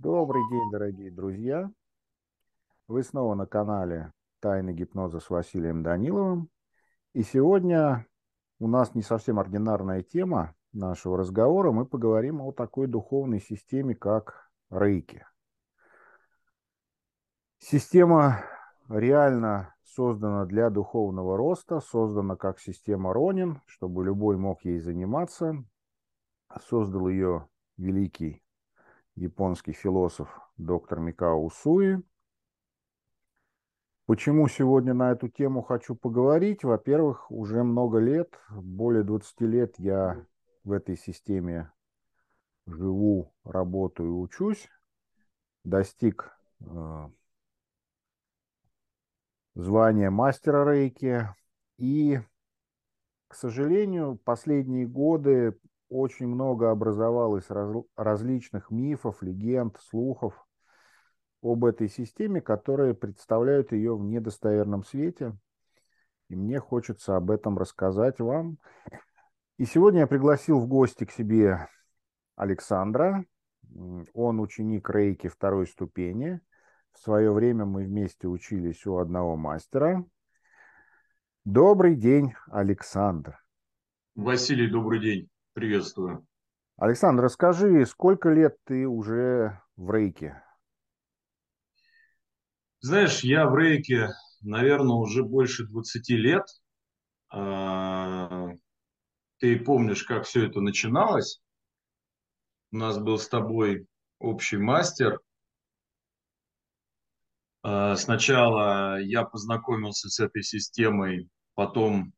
Добрый день, дорогие друзья. Вы снова на канале «Тайны гипноза» с Василием Даниловым. И сегодня у нас не совсем ординарная тема нашего разговора. Мы поговорим о такой духовной системе, как рейки. Система реально создана для духовного роста, создана как система Ронин, чтобы любой мог ей заниматься. Создал ее великий японский философ доктор Микао Усуи. Почему сегодня на эту тему хочу поговорить? Во-первых, уже много лет, более 20 лет я в этой системе живу, работаю, учусь. Достиг э, звания мастера рейки. И, к сожалению, последние годы очень много образовалось раз, различных мифов, легенд, слухов об этой системе, которые представляют ее в недостоверном свете. И мне хочется об этом рассказать вам. И сегодня я пригласил в гости к себе Александра. Он ученик рейки второй ступени. В свое время мы вместе учились у одного мастера. Добрый день, Александр. Василий, добрый день. Приветствую. Александр, расскажи, сколько лет ты уже в рейке? Знаешь, я в рейке, наверное, уже больше 20 лет. А, ты помнишь, как все это начиналось? У нас был с тобой общий мастер. А, сначала я познакомился с этой системой, потом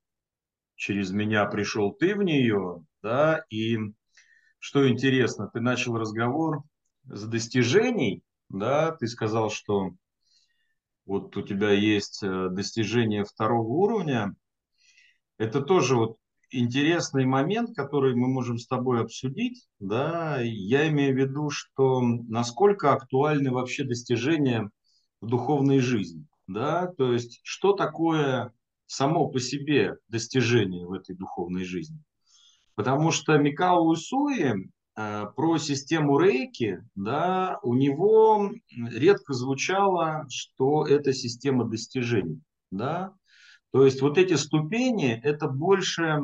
через меня пришел ты в нее, да, и что интересно, ты начал разговор с достижений, да, ты сказал, что вот у тебя есть э, достижение второго уровня. Это тоже вот интересный момент, который мы можем с тобой обсудить, да, я имею в виду, что насколько актуальны вообще достижения в духовной жизни, да, то есть что такое само по себе достижение в этой духовной жизни. Потому что Микао Усуи э, про систему рейки, да, у него редко звучало, что это система достижений. Да? То есть вот эти ступени, это больше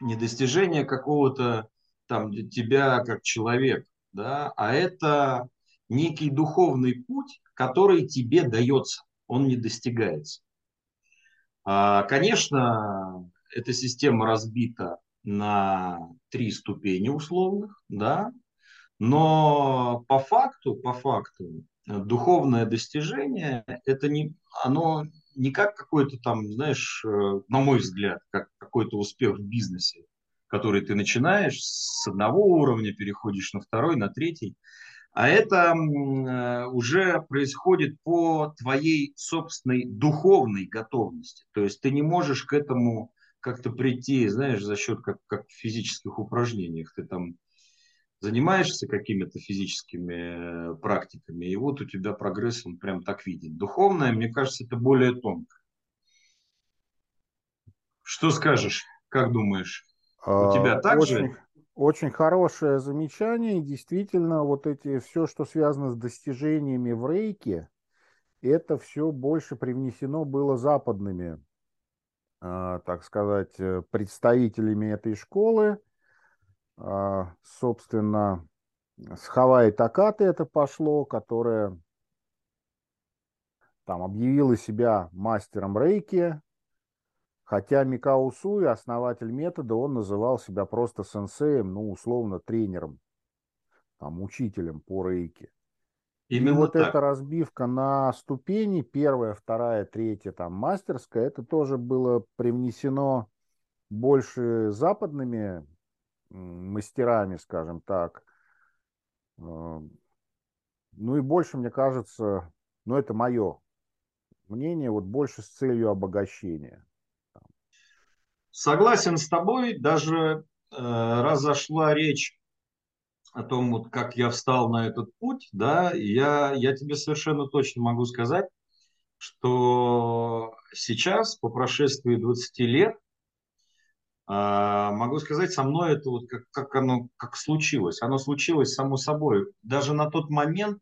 не достижение какого-то там тебя как человека, да, а это некий духовный путь, который тебе дается, он не достигается. А, конечно, эта система разбита на три ступени условных, да, но по факту, по факту, духовное достижение, это не, оно не как какой-то там, знаешь, э, на мой взгляд, как какой-то успех в бизнесе, который ты начинаешь с одного уровня, переходишь на второй, на третий. А это э, уже происходит по твоей собственной духовной готовности. То есть ты не можешь к этому как-то прийти, знаешь, за счет как, как в физических упражнениях. Ты там занимаешься какими-то физическими э, практиками, и вот у тебя прогресс, он прям так виден. Духовное, мне кажется, это более тонко. Что скажешь? Как думаешь? У тебя а, так очень, же? Очень хорошее замечание. Действительно, вот эти все, что связано с достижениями в рейке, это все больше привнесено было западными, так сказать, э, представителями этой школы. Э, собственно, с Хавай Такаты это пошло, которая там объявила себя мастером рейки, Хотя Микао Суи, основатель метода, он называл себя просто сенсеем, ну, условно, тренером, там, учителем по рейке. Именно и вот так. эта разбивка на ступени, первая, вторая, третья, там, мастерская, это тоже было привнесено больше западными мастерами, скажем так. Э, ну и больше, мне кажется, ну это мое мнение, вот больше с целью обогащения. Согласен с тобой, даже э, раз зашла речь о том, вот как я встал на этот путь, да, я, я тебе совершенно точно могу сказать, что сейчас, по прошествии 20 лет, А, могу сказать, со мной это вот как, как оно как случилось. Оно случилось само собой. Даже на тот момент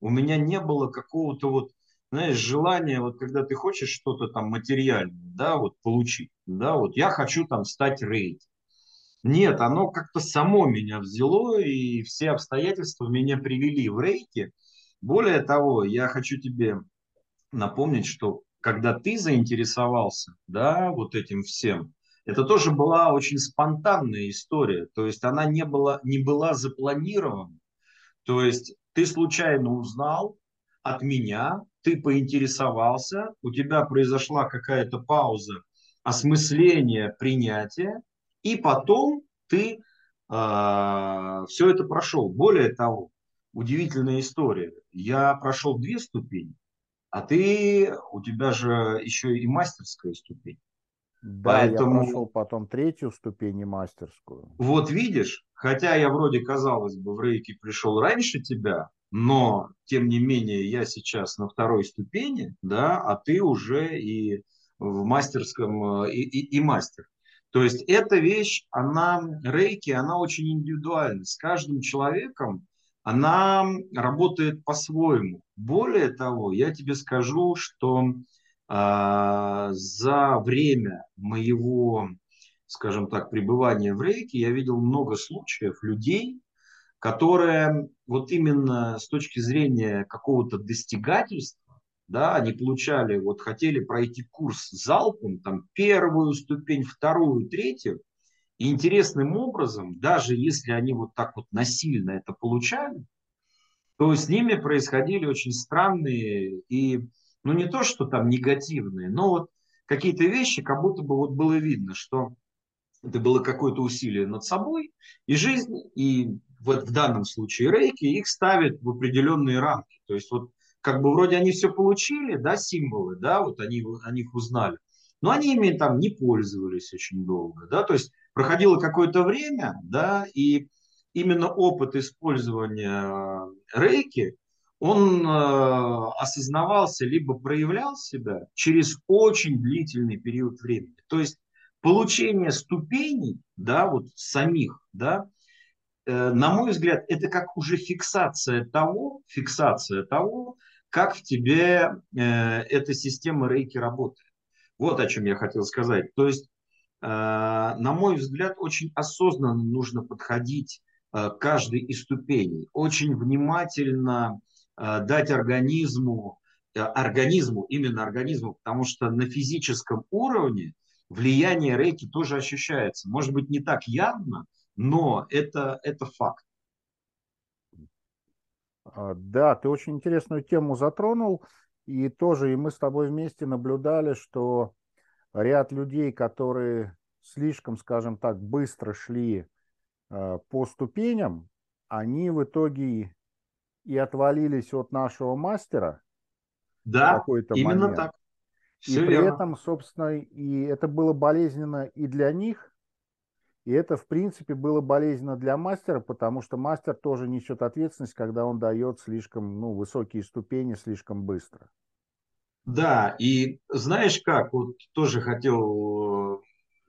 у меня не было какого-то вот, знаешь, желания, вот когда ты хочешь что-то там материальное, да, вот получить, да, вот я хочу там стать рейд. Нет, оно как-то само меня взяло, и все обстоятельства меня привели в рейки. Более того, я хочу тебе напомнить, что когда ты заинтересовался, да, вот этим всем, это тоже была очень спонтанная история. То есть она не была, не была запланирована. То есть ты случайно узнал от меня, ты поинтересовался, у тебя произошла какая-то пауза осмысления, принятия, и потом ты э, а, все это прошел. Более того, удивительная история. Я прошел две ступени, а ты, у тебя же еще и мастерская ступень. Да, Поэтому... я прошел потом третью ступень и мастерскую. Вот видишь, хотя я вроде, казалось бы, в рейке пришел раньше тебя, но, тем не менее, я сейчас на второй ступени, да, а ты уже и в мастерском, э, и, и, и мастер. То есть эта вещь, она, рейки, она очень индивидуальна. С каждым человеком она работает по-своему. Более того, я тебе скажу, что э, за время моего, скажем так, пребывания в рейке я видел много случаев людей, которые вот именно с точки зрения какого-то достигательства да, они получали, вот хотели пройти курс залпом, там первую ступень, вторую, третью, и интересным образом, даже если они вот так вот насильно это получали, то с ними происходили очень странные и, ну не то, что там негативные, но вот какие-то вещи, как будто бы вот было видно, что это было какое-то усилие над собой, и жизнь, и вот в данном случае рейки их ставят в определенные рамки. То есть вот как бы вроде они все получили, да, символы, да, вот они о них узнали, но они ими там не пользовались очень долго, да, то есть проходило какое-то время, да, и именно опыт использования рейки, он э, осознавался либо проявлял себя через очень длительный период времени. То есть получение ступеней, да, вот самих, да, э, на мой взгляд, это как уже фиксация того, фиксация того, как в тебе э, эта система рейки работает. Вот о чем я хотел сказать. То есть, э, на мой взгляд, очень осознанно нужно подходить э, каждой из ступеней. Очень внимательно э, дать организму, э, организму, именно организму, потому что на физическом уровне влияние рейки тоже ощущается. Может быть, не так явно, но это, это факт. А, да, ты очень интересную тему затронул, и тоже и мы с тобой вместе наблюдали, что ряд людей, которые слишком, скажем так, быстро шли э, по ступеням, они в итоге и отвалились от нашего мастера. Да, какой-то именно момент. так. Все и при верно. этом, собственно, и это было болезненно и для них, и это, в принципе, было болезненно для мастера, потому что мастер тоже несет ответственность, когда он дает слишком ну, высокие ступени слишком быстро. Да, и знаешь как, вот тоже хотел,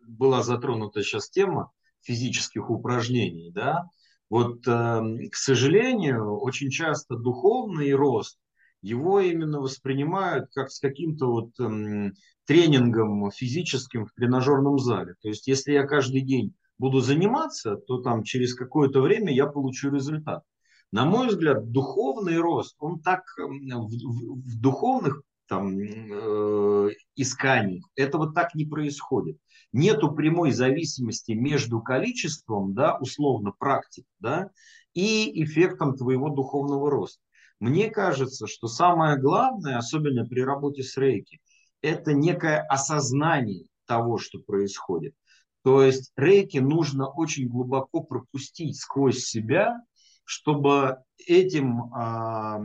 была затронута сейчас тема физических упражнений, да, вот, э, к сожалению, очень часто духовный рост, его именно воспринимают как с каким-то вот эм, тренингом физическим в тренажерном зале. То есть, если я каждый день буду заниматься, то там через какое-то время я получу результат. На мой взгляд, духовный рост, он так в, в, в духовных там, э, исканиях этого так не происходит. Нету прямой зависимости между количеством, да, условно, практик, да, и эффектом твоего духовного роста. Мне кажется, что самое главное, особенно при работе с рейки, это некое осознание того, что происходит. То есть рейки нужно очень глубоко пропустить сквозь себя, чтобы этим, а,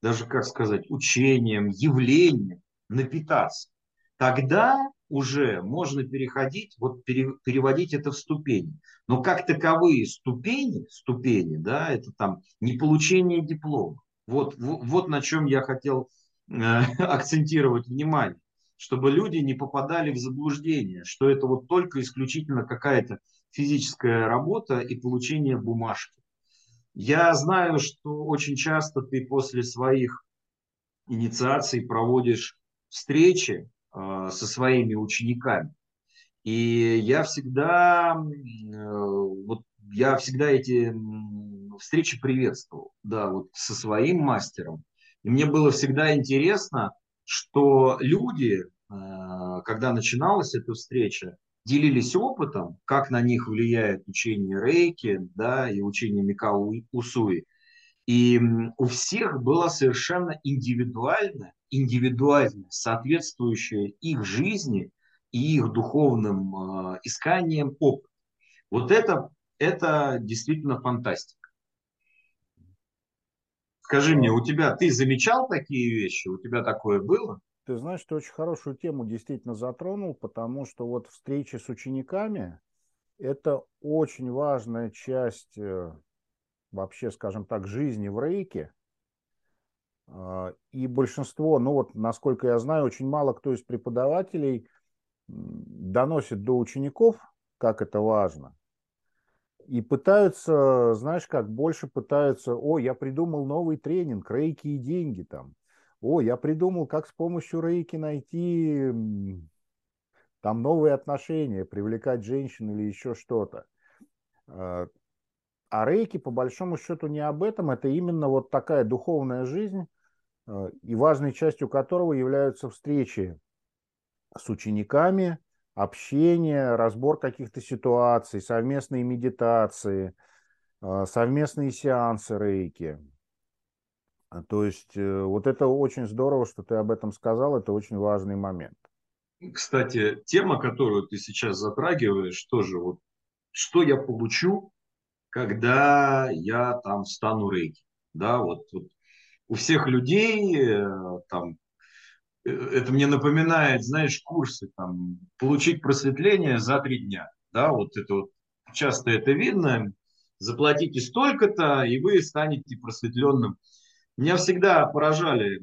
даже как сказать, учением, явлением напитаться. Тогда уже можно переходить, вот пере, переводить это в ступени. Но как таковые ступени, ступени, да, это там не получение диплома. Вот, вот, вот на чем я хотел э, акцентировать внимание чтобы люди не попадали в заблуждение, что это вот только исключительно какая-то физическая работа и получение бумажки. Я знаю, что очень часто ты после своих инициаций проводишь встречи э, со своими учениками. И я всегда, э, вот я всегда эти встречи приветствовал, да, вот со своим мастером. И мне было всегда интересно, что люди, э, когда начиналась эта встреча, делились опытом, как на них влияет учение рейки да, и учение Микао Усуи. И у всех было совершенно индивидуально, индивидуально соответствующее их жизни и их духовным э, исканиям опыт. Вот это, это действительно фантастика. Скажи мне, у тебя, ты замечал такие вещи? У тебя такое было? Ты знаешь, ты очень хорошую тему действительно затронул, потому что вот встречи с учениками – это очень важная часть э, вообще, скажем так, жизни в рейке. А, и большинство, ну вот, насколько я знаю, очень мало кто из преподавателей доносит до учеников, как это важно и пытаются, знаешь как, больше пытаются, о, я придумал новый тренинг, рейки и деньги там. О, я придумал, как с помощью рейки найти там новые отношения, привлекать женщин или еще что-то. А, а рейки, по большому счету, не об этом. Это именно вот такая духовная жизнь, а, и важной частью которого являются встречи с учениками, общение, разбор каких-то ситуаций, совместные медитации, а, совместные сеансы рейки. А, то есть э, вот это очень здорово, что ты об этом сказал, это очень важный момент. Кстати, тема, которую ты сейчас затрагиваешь, тоже вот, что я получу, когда я там стану рейки. Да, вот, вот у всех людей э, там это мне напоминает, знаешь, курсы, там, получить просветление за три дня. Да, вот это вот часто это видно. Заплатите столько-то, и вы станете просветленным. Меня всегда поражали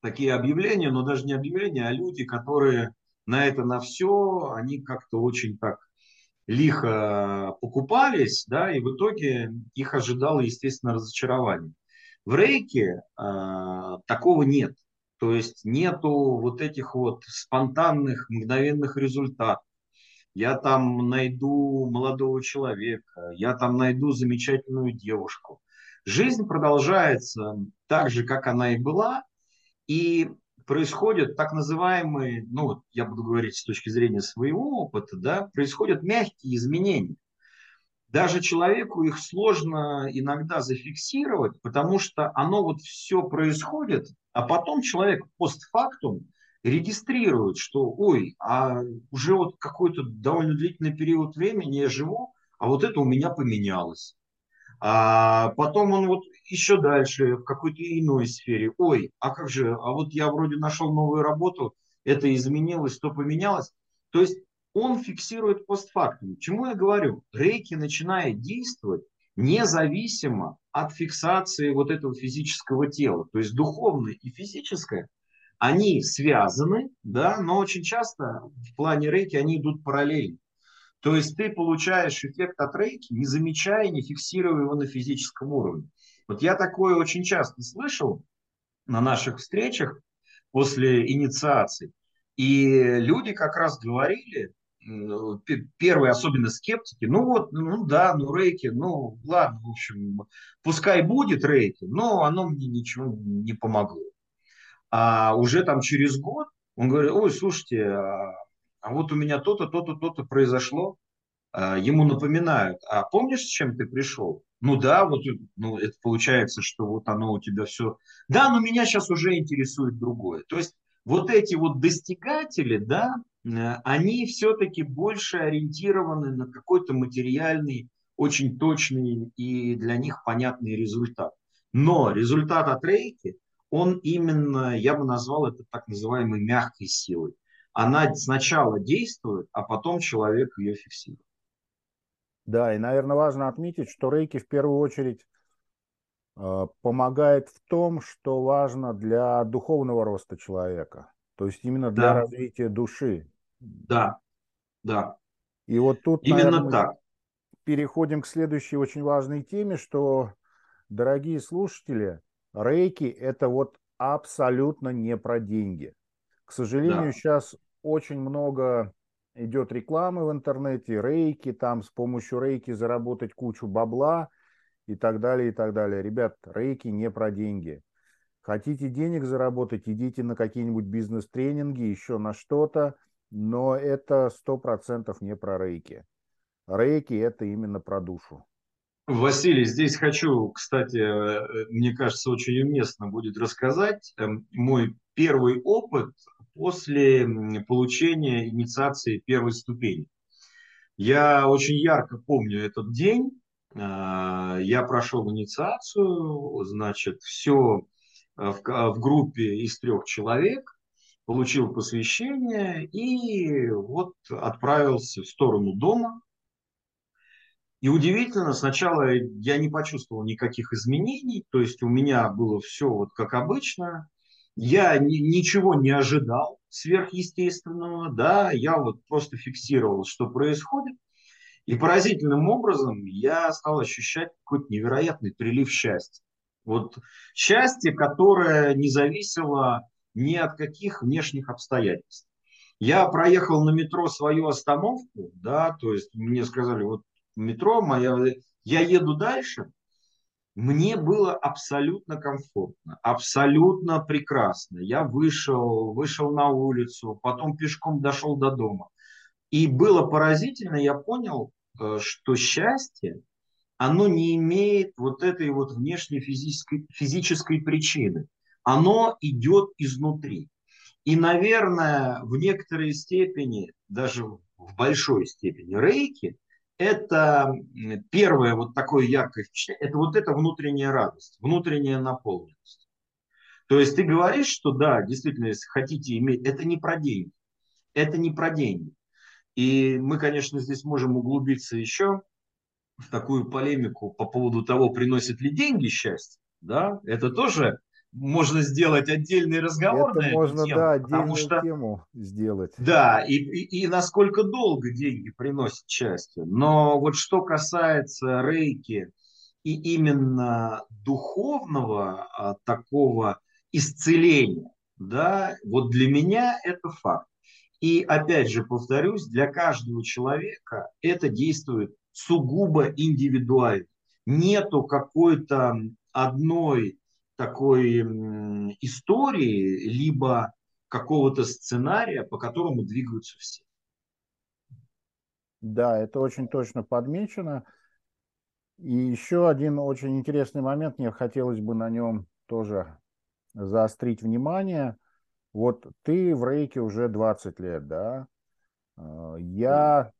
такие объявления, но даже не объявления, а люди, которые на это, на все, они как-то очень так лихо покупались, да, и в итоге их ожидало, естественно, разочарование. В рейке э, такого нет. То есть нету вот этих вот спонтанных, мгновенных результатов. Я там найду молодого человека, я там найду замечательную девушку. Жизнь продолжается так же, как она и была, и происходят так называемые, ну я буду говорить с точки зрения своего опыта, да, происходят мягкие изменения. Даже человеку их сложно иногда зафиксировать, потому что оно вот все происходит а потом человек постфактум регистрирует, что, ой, а уже вот какой-то довольно длительный период времени я живу, а вот это у меня поменялось. А потом он вот еще дальше в какой-то иной сфере. Ой, а как же, а вот я вроде нашел новую работу, это изменилось, то поменялось. То есть он фиксирует постфактум. Чему я говорю? Рейки начинает действовать независимо от фиксации вот этого физического тела. То есть духовное и физическое, они связаны, да, но очень часто в плане рейки они идут параллельно. То есть ты получаешь эффект от рейки, не замечая, не фиксируя его на физическом уровне. Вот я такое очень часто слышал на наших встречах после инициации. И люди как раз говорили, первые особенно скептики, ну вот, ну да, ну рейки, ну ладно, в общем, пускай будет рейки, но оно мне ничего не помогло. А уже там через год он говорит, ой, слушайте, а, а вот у меня то-то, то-то, то-то произошло. А, ему напоминают, а помнишь, с чем ты пришел? Ну да, вот ну, это получается, что вот оно у тебя все. Да, но меня сейчас уже интересует другое. То есть вот эти вот достигатели, да, они все-таки больше ориентированы на какой-то материальный, очень точный и для них понятный результат. Но результат от рейки, он именно, я бы назвал это так называемой мягкой силой. Она сначала действует, а потом человек ее фиксирует. Да, и, наверное, важно отметить, что рейки в первую очередь э, помогает в том, что важно для духовного роста человека. То есть именно для да. развития души. Да, да. И вот тут, Именно наверное, так. переходим к следующей очень важной теме, что, дорогие слушатели, рейки – это вот абсолютно не про деньги. К сожалению, да. сейчас очень много идет рекламы в интернете, рейки, там с помощью рейки заработать кучу бабла и так далее, и так далее. Ребят, рейки не про деньги. Хотите денег заработать, идите на какие-нибудь бизнес-тренинги, еще на что-то, но это сто процентов не про рейки. Рейки – это именно про душу. Василий, здесь хочу, кстати, э, мне кажется, очень уместно будет рассказать эм, мой первый опыт после получения инициации первой ступени. Я очень ярко помню этот день. А, я прошел инициацию, значит, все э, в, в группе из трех человек, получил посвящение и вот отправился в сторону дома. И удивительно, сначала я не почувствовал никаких изменений, то есть у меня было все вот как обычно, я ни, ничего не ожидал сверхъестественного, да, я вот просто фиксировал, что происходит. И поразительным образом я стал ощущать какой-то невероятный прилив счастья. Вот счастье, которое не зависело ни от каких внешних обстоятельств. Я проехал на метро свою остановку, да, то есть мне сказали, вот метро моя, я еду дальше, мне было абсолютно комфортно, абсолютно прекрасно. Я вышел, вышел на улицу, потом пешком дошел до дома. И было поразительно, я понял, э, что счастье, оно не имеет вот этой вот внешней физической, физической причины. Оно идет изнутри. И, наверное, в некоторой степени, даже в большой степени рейки, это первое вот такое яркое впечатление, это вот эта внутренняя радость, внутренняя наполненность. То есть ты говоришь, что да, действительно, если хотите иметь, это не про деньги, это не про деньги. И мы, конечно, здесь можем углубиться еще в такую полемику по поводу того, приносит ли деньги счастье. Да? Это тоже можно сделать отдельный разговор Это на можно, эту тему. да, отдельную что, тему сделать. Да, и, и, и насколько долго деньги приносят счастье. Но вот что касается рейки и именно духовного а, такого исцеления, да, вот для меня это факт. И опять же повторюсь, для каждого человека это действует сугубо индивидуально. Нету какой-то одной такой истории, либо какого-то сценария, по которому двигаются все. Да, это очень точно подмечено. И еще один очень интересный момент, мне хотелось бы на нем тоже заострить внимание. Вот ты в рейке уже 20 лет, да? А, я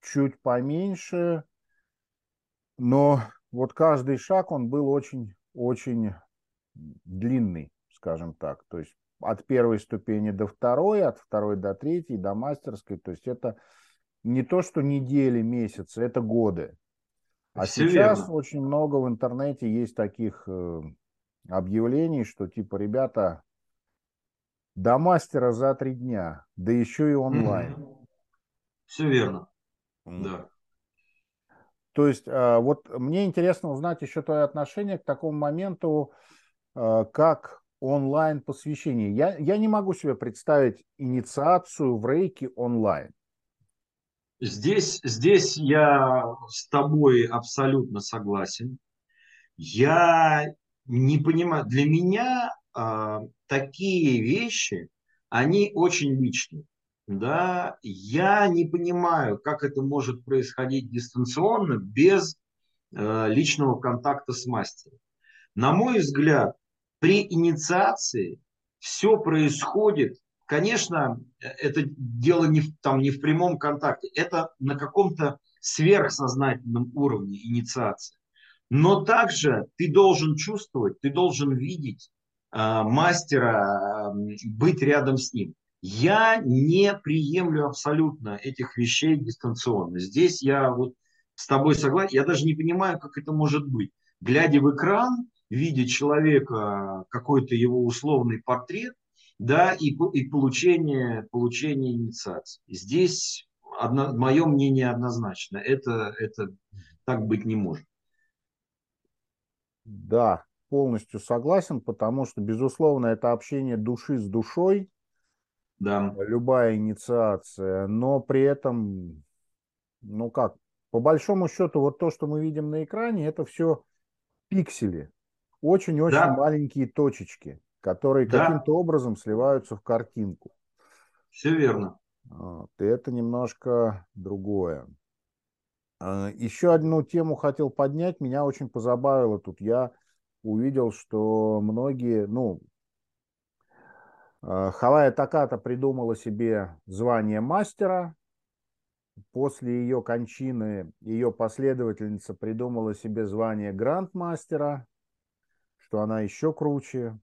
чуть поменьше, но вот каждый шаг, он был очень очень длинный, скажем так. То есть от первой ступени до второй, от второй до третьей, до мастерской. То есть это не то, что недели, месяцы, это годы. А Все сейчас верно. очень много в интернете есть таких э, объявлений, что типа, ребята, до мастера за три дня, да еще и онлайн. Все верно. Да. То есть а, вот мне интересно узнать еще твое отношение к такому моменту, а, как онлайн посвящение. Я, я не могу себе представить инициацию в рейке онлайн. Здесь, здесь я с тобой абсолютно согласен. Я не понимаю, для меня э, такие вещи, они очень личные да, я не понимаю, как это может происходить дистанционно без э, личного контакта с мастером. На мой взгляд, при инициации все происходит, конечно, это дело не в, там, не в прямом контакте, это на каком-то сверхсознательном уровне инициации. Но также ты должен чувствовать, ты должен видеть э, мастера, э, быть рядом с ним. Я не приемлю абсолютно этих вещей дистанционно. Здесь я вот с тобой согласен. Я даже не понимаю, как это может быть. Глядя в экран, видя человека, какой-то его условный портрет, да, и, и получение, получение инициации. Здесь одно, мое мнение однозначно. Это, это так быть не может. Да, полностью согласен, потому что, безусловно, это общение души с душой, да. любая инициация, но при этом, ну как, по большому счету, вот то, что мы видим на экране, это все пиксели, очень-очень да. маленькие точечки, которые да. каким-то образом сливаются в картинку. Все верно. Вот, и это немножко другое. А, Еще одну тему хотел поднять. Меня очень позабавило тут. Я увидел, что многие, ну, Хавая Таката придумала себе звание мастера. После ее кончины ее последовательница придумала себе звание грандмастера, что она еще круче.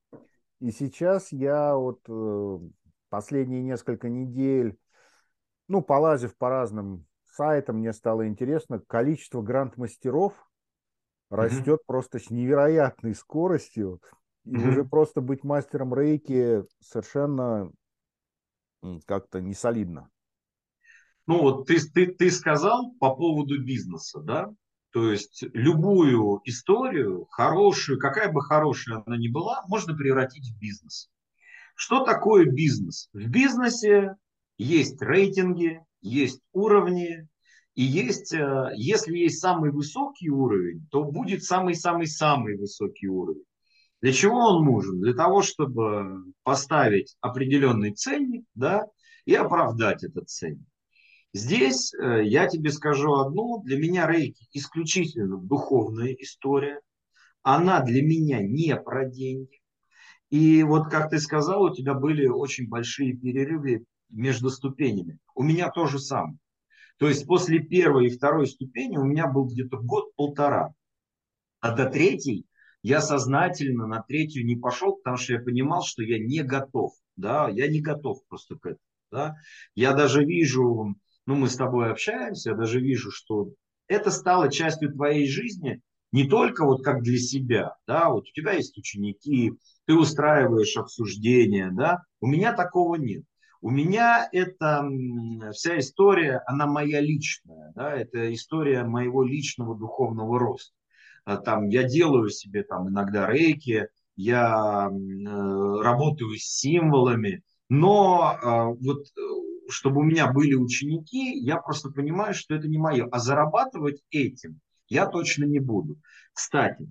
И сейчас я вот э, последние несколько недель, ну, полазив по разным сайтам, мне стало интересно, количество гранд-мастеров растет mm-hmm. просто с невероятной скоростью. И mm-hmm. уже просто быть мастером рейки совершенно как-то не солидно. Ну вот ты, ты, ты сказал по поводу бизнеса, да? То есть любую историю, хорошую, какая бы хорошая она ни была, можно превратить в бизнес. Что такое бизнес? В бизнесе есть рейтинги, есть уровни, и есть, э, если есть самый высокий уровень, то будет самый-самый-самый высокий уровень. Для чего он нужен? Для того, чтобы поставить определенный ценник да, и оправдать этот ценник. Здесь э, я тебе скажу одно. Для меня рейки исключительно духовная история. Она для меня не про деньги. И вот, как ты сказал, у тебя были очень большие перерывы между ступенями. У меня то же самое. То есть после первой и второй ступени у меня был где-то год-полтора. А до третьей я сознательно на третью не пошел, потому что я понимал, что я не готов. Да, я не готов просто к этому. Да. Я даже вижу, ну мы с тобой общаемся, я даже вижу, что это стало частью твоей жизни, не только вот как для себя, да, вот у тебя есть ученики, ты устраиваешь обсуждения, да, у меня такого нет. У меня это вся история, она моя личная, да, это история моего личного духовного роста. А там я делаю себе там иногда рейки, я э, работаю с символами, но э, вот э, чтобы у меня были ученики, я просто понимаю, что это не мое. А зарабатывать этим я точно не буду. Кстати,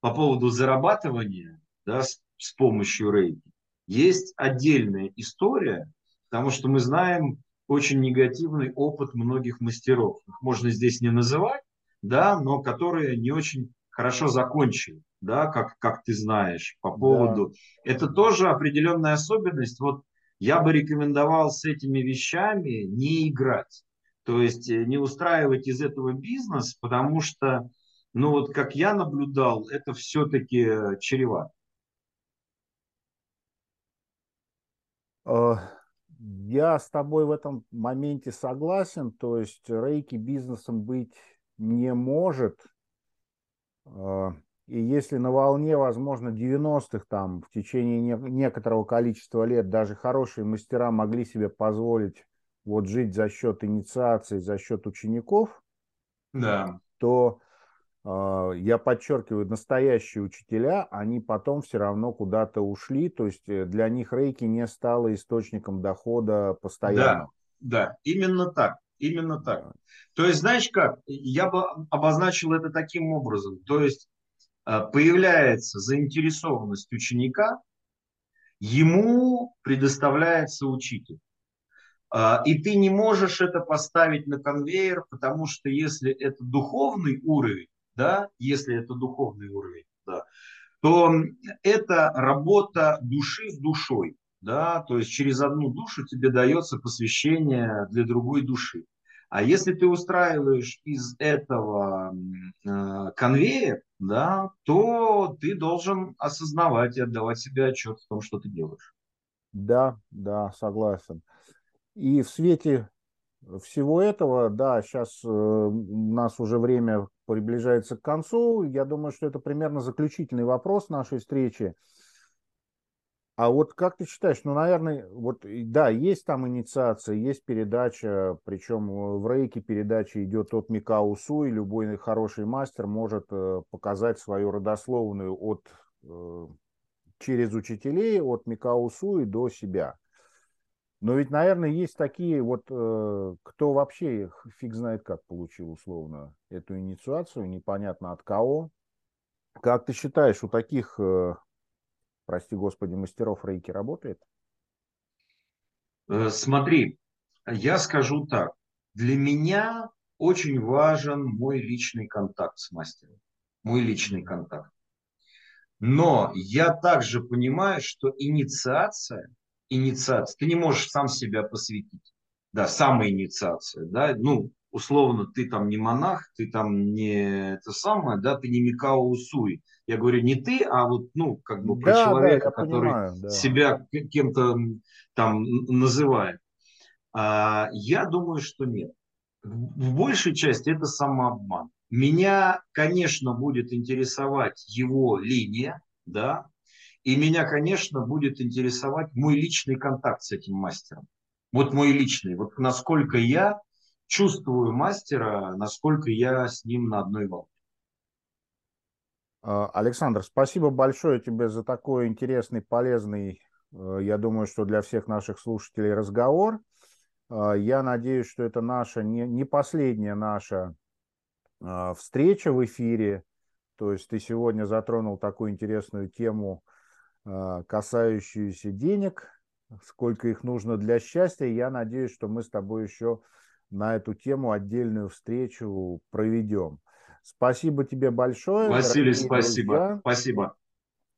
по поводу зарабатывания да, с, с помощью рейки, есть отдельная история, потому что мы знаем очень негативный опыт многих мастеров. Их можно здесь не называть, да, но которые не очень хорошо закончили, да, как, как ты знаешь, по поводу. Да. Это тоже определенная особенность. Вот я бы рекомендовал с этими вещами не играть. То есть э, не устраивать из этого бизнес, потому что, ну вот как я наблюдал, это все-таки э, чревато. Э, я с тобой в этом моменте согласен. То есть рейки бизнесом быть не может. Э, и если на волне, возможно, 90-х, там, в течение некоторого количества лет даже хорошие мастера могли себе позволить вот жить за счет инициации, за счет учеников, да. то а, я подчеркиваю, настоящие учителя, они потом все равно куда-то ушли, то есть э, для них рейки не стало источником дохода постоянно. Да, да, именно так, именно так. То есть, знаешь как, я бы обозначил это таким образом, то есть а, появляется заинтересованность ученика, ему предоставляется учитель. А, и ты не можешь это поставить на конвейер, потому что если это духовный уровень, да, если это духовный уровень, да, то это работа души с душой, да, то есть через одну душу тебе дается посвящение для другой души. А если ты устраиваешь из этого э, конвейер, да, то ты должен осознавать и отдавать себе отчет в том, что ты делаешь. Да, да, согласен. И в свете всего этого, да, сейчас э, у нас уже время приближается к концу. Я думаю, что это примерно заключительный вопрос нашей встречи. А вот как ты считаешь, ну, наверное, вот да, есть там инициация, есть передача, причем в рейке передача идет от Микао Су, и любой хороший мастер может э, показать свою родословную от, э, через учителей от Микао Су и до себя. Но ведь, наверное, есть такие вот, э, кто вообще фиг знает как получил условно эту инициацию, непонятно от кого. Как ты считаешь, у таких прости господи, мастеров рейки работает? Э, смотри, я скажу так. Для меня очень важен мой личный контакт с мастером. Мой личный контакт. Но я также понимаю, что инициация, инициация, ты не можешь сам себя посвятить. Да, самоинициация, да, ну, условно, ты там не монах, ты там не это самое, да, ты не Микао Усуй. Я говорю не ты, а вот, ну, как бы про да, человека, да, который понимаю, да. себя кем-то там называет. А, я думаю, что нет. В большей части это самообман. Меня, конечно, будет интересовать его линия, да, и меня, конечно, будет интересовать мой личный контакт с этим мастером. Вот мой личный. Вот насколько я чувствую мастера, насколько я с ним на одной волне. А, Александр, спасибо большое тебе за такой интересный, полезный, э, я думаю, что для всех наших слушателей разговор. А, я надеюсь, что это наша не, последняя наша а, встреча в эфире. То есть ты сегодня затронул такую интересную тему, касающуюся денег, сколько их нужно для счастья. Я надеюсь, что мы с тобой еще на эту тему отдельную встречу проведем. Спасибо тебе большое. Василий, спасибо. Друзья. Спасибо.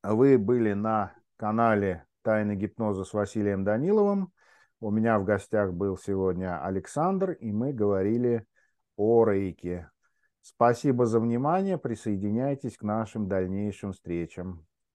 Вы были на канале «Тайны гипноза» с Василием Даниловым. У меня в гостях был сегодня Александр, и мы говорили о рейке. Спасибо за внимание. Присоединяйтесь к нашим дальнейшим встречам.